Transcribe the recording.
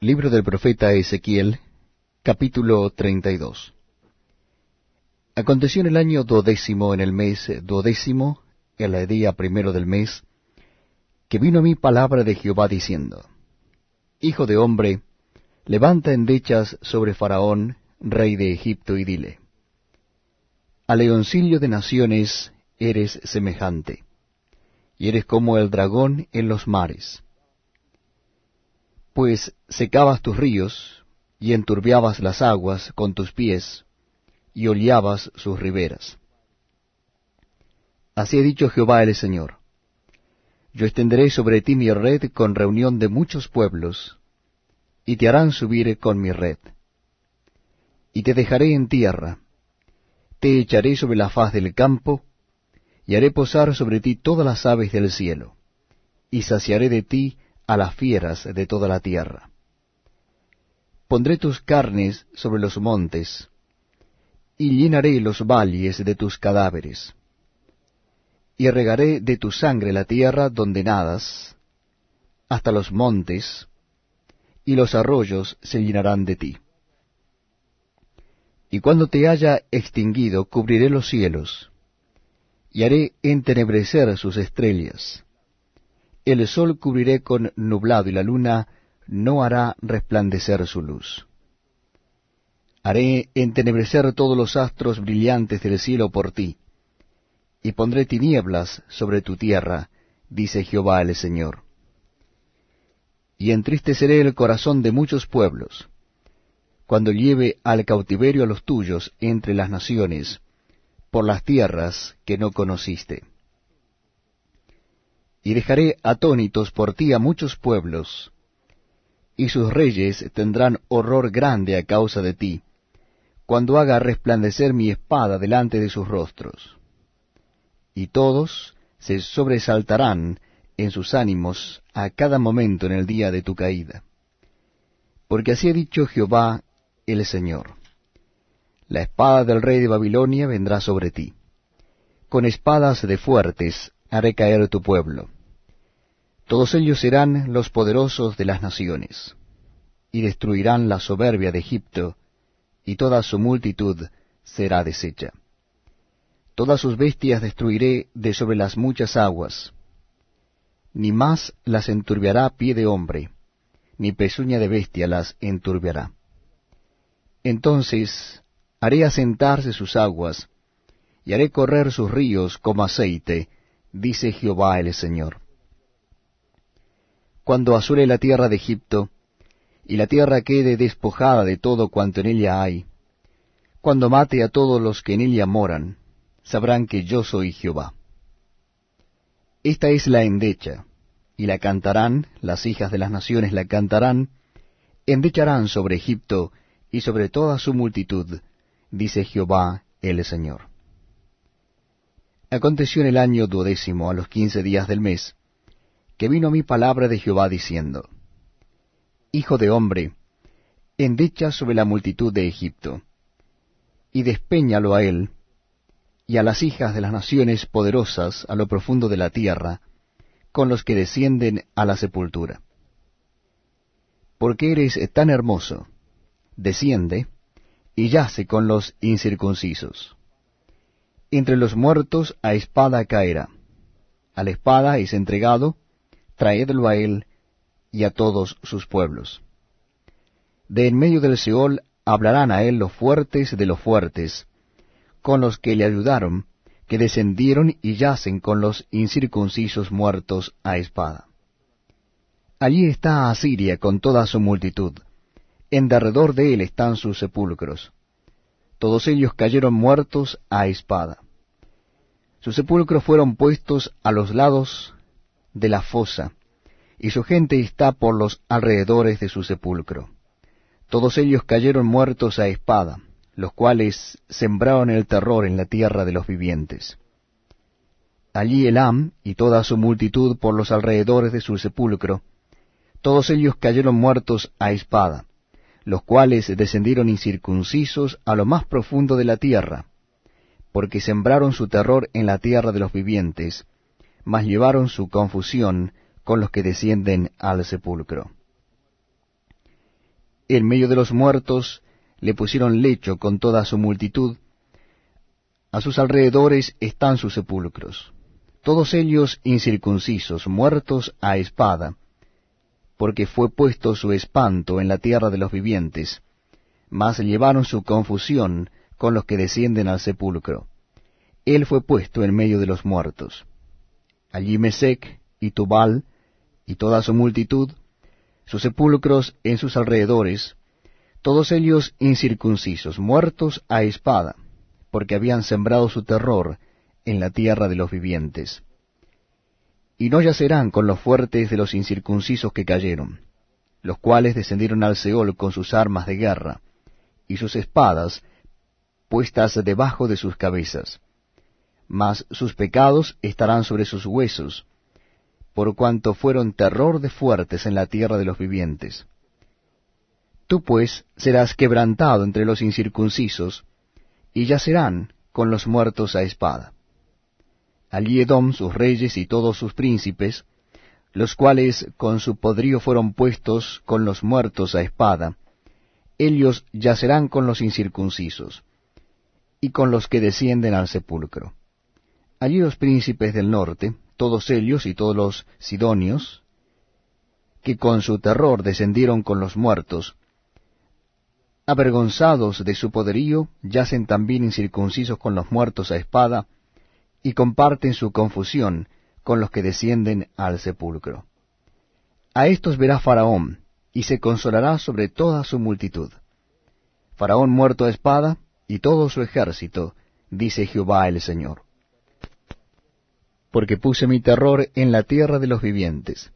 Libro del profeta Ezequiel, capítulo 32. Aconteció en el año duodécimo, en el mes duodécimo, en el día primero del mes, que vino a mí palabra de Jehová diciendo, Hijo de hombre, levanta endechas sobre Faraón, rey de Egipto, y dile, A leoncillo de naciones eres semejante, y eres como el dragón en los mares pues secabas tus ríos, y enturbiabas las aguas con tus pies, y hollabas sus riberas. Así ha dicho Jehová el Señor. Yo extenderé sobre ti mi red con reunión de muchos pueblos, y te harán subir con mi red. Y te dejaré en tierra, te echaré sobre la faz del campo, y haré posar sobre ti todas las aves del cielo, y saciaré de ti a las fieras de toda la tierra. Pondré tus carnes sobre los montes, y llenaré los valles de tus cadáveres, y regaré de tu sangre la tierra donde nadas, hasta los montes, y los arroyos se llenarán de ti. Y cuando te haya extinguido, cubriré los cielos, y haré entenebrecer sus estrellas el sol cubriré con nublado y la luna no hará resplandecer su luz. Haré entenebrecer todos los astros brillantes del cielo por ti, y pondré tinieblas sobre tu tierra, dice Jehová el Señor. Y entristeceré el corazón de muchos pueblos, cuando lleve al cautiverio a los tuyos entre las naciones, por las tierras que no conociste y dejaré atónitos por ti a muchos pueblos, y sus reyes tendrán horror grande a causa de ti, cuando haga resplandecer mi espada delante de sus rostros. Y todos se sobresaltarán en sus ánimos a cada momento en el día de tu caída. Porque así ha dicho Jehová el Señor. La espada del rey de Babilonia vendrá sobre ti. Con espadas de fuertes haré caer tu pueblo todos ellos serán los poderosos de las naciones, y destruirán la soberbia de Egipto, y toda su multitud será deshecha. Todas sus bestias destruiré de sobre las muchas aguas, ni más las enturbiará pie de hombre, ni pezuña de bestia las enturbiará. Entonces haré asentarse sus aguas, y haré correr sus ríos como aceite, dice Jehová el Señor cuando asure la tierra de Egipto, y la tierra quede despojada de todo cuanto en ella hay, cuando mate a todos los que en ella moran, sabrán que yo soy Jehová. Esta es la endecha, y la cantarán, las hijas de las naciones la cantarán, endecharán sobre Egipto y sobre toda su multitud, dice Jehová el Señor. Aconteció en el año duodécimo, a los quince días del mes, que vino mí palabra de Jehová diciendo, Hijo de hombre, endecha sobre la multitud de Egipto, y despeñalo a él, y a las hijas de las naciones poderosas a lo profundo de la tierra, con los que descienden a la sepultura. Porque eres tan hermoso, desciende, y yace con los incircuncisos. Entre los muertos a espada caerá, a la espada es entregado, traedlo a él y a todos sus pueblos. De en medio del Seol hablarán a él los fuertes de los fuertes, con los que le ayudaron, que descendieron y yacen con los incircuncisos muertos a espada. Allí está Asiria con toda su multitud, en derredor de él están sus sepulcros. Todos ellos cayeron muertos a espada. Sus sepulcros fueron puestos a los lados de la fosa, y su gente está por los alrededores de su sepulcro. Todos ellos cayeron muertos a espada, los cuales sembraron el terror en la tierra de los vivientes. Allí Elam y toda su multitud por los alrededores de su sepulcro, todos ellos cayeron muertos a espada, los cuales descendieron incircuncisos a lo más profundo de la tierra, porque sembraron su terror en la tierra de los vivientes, mas llevaron su confusión con los que descienden al sepulcro. en medio de los muertos le pusieron lecho con toda su multitud, a sus alrededores están sus sepulcros, todos ellos incircuncisos, muertos a espada, porque fue puesto su espanto en la tierra de los vivientes, mas llevaron su confusión con los que descienden al sepulcro. Él fue puesto en medio de los muertos. Allí Mesec y Tubal y toda su multitud, sus sepulcros en sus alrededores, todos ellos incircuncisos, muertos a espada, porque habían sembrado su terror en la tierra de los vivientes. Y no yacerán con los fuertes de los incircuncisos que cayeron, los cuales descendieron al Seol con sus armas de guerra, y sus espadas puestas debajo de sus cabezas. Mas sus pecados estarán sobre sus huesos, por cuanto fueron terror de fuertes en la tierra de los vivientes. Tú pues serás quebrantado entre los incircuncisos, y yacerán con los muertos a espada. Allí sus reyes y todos sus príncipes, los cuales con su podrío fueron puestos con los muertos a espada, ellos yacerán con los incircuncisos, y con los que descienden al sepulcro. Allí los príncipes del norte, todos ellos y todos los sidonios, que con su terror descendieron con los muertos, avergonzados de su poderío, yacen también incircuncisos con los muertos a espada, y comparten su confusión con los que descienden al sepulcro. A estos verá Faraón, y se consolará sobre toda su multitud. Faraón muerto a espada, y todo su ejército, dice Jehová el Señor. Porque puse mi terror en la tierra de los vivientes,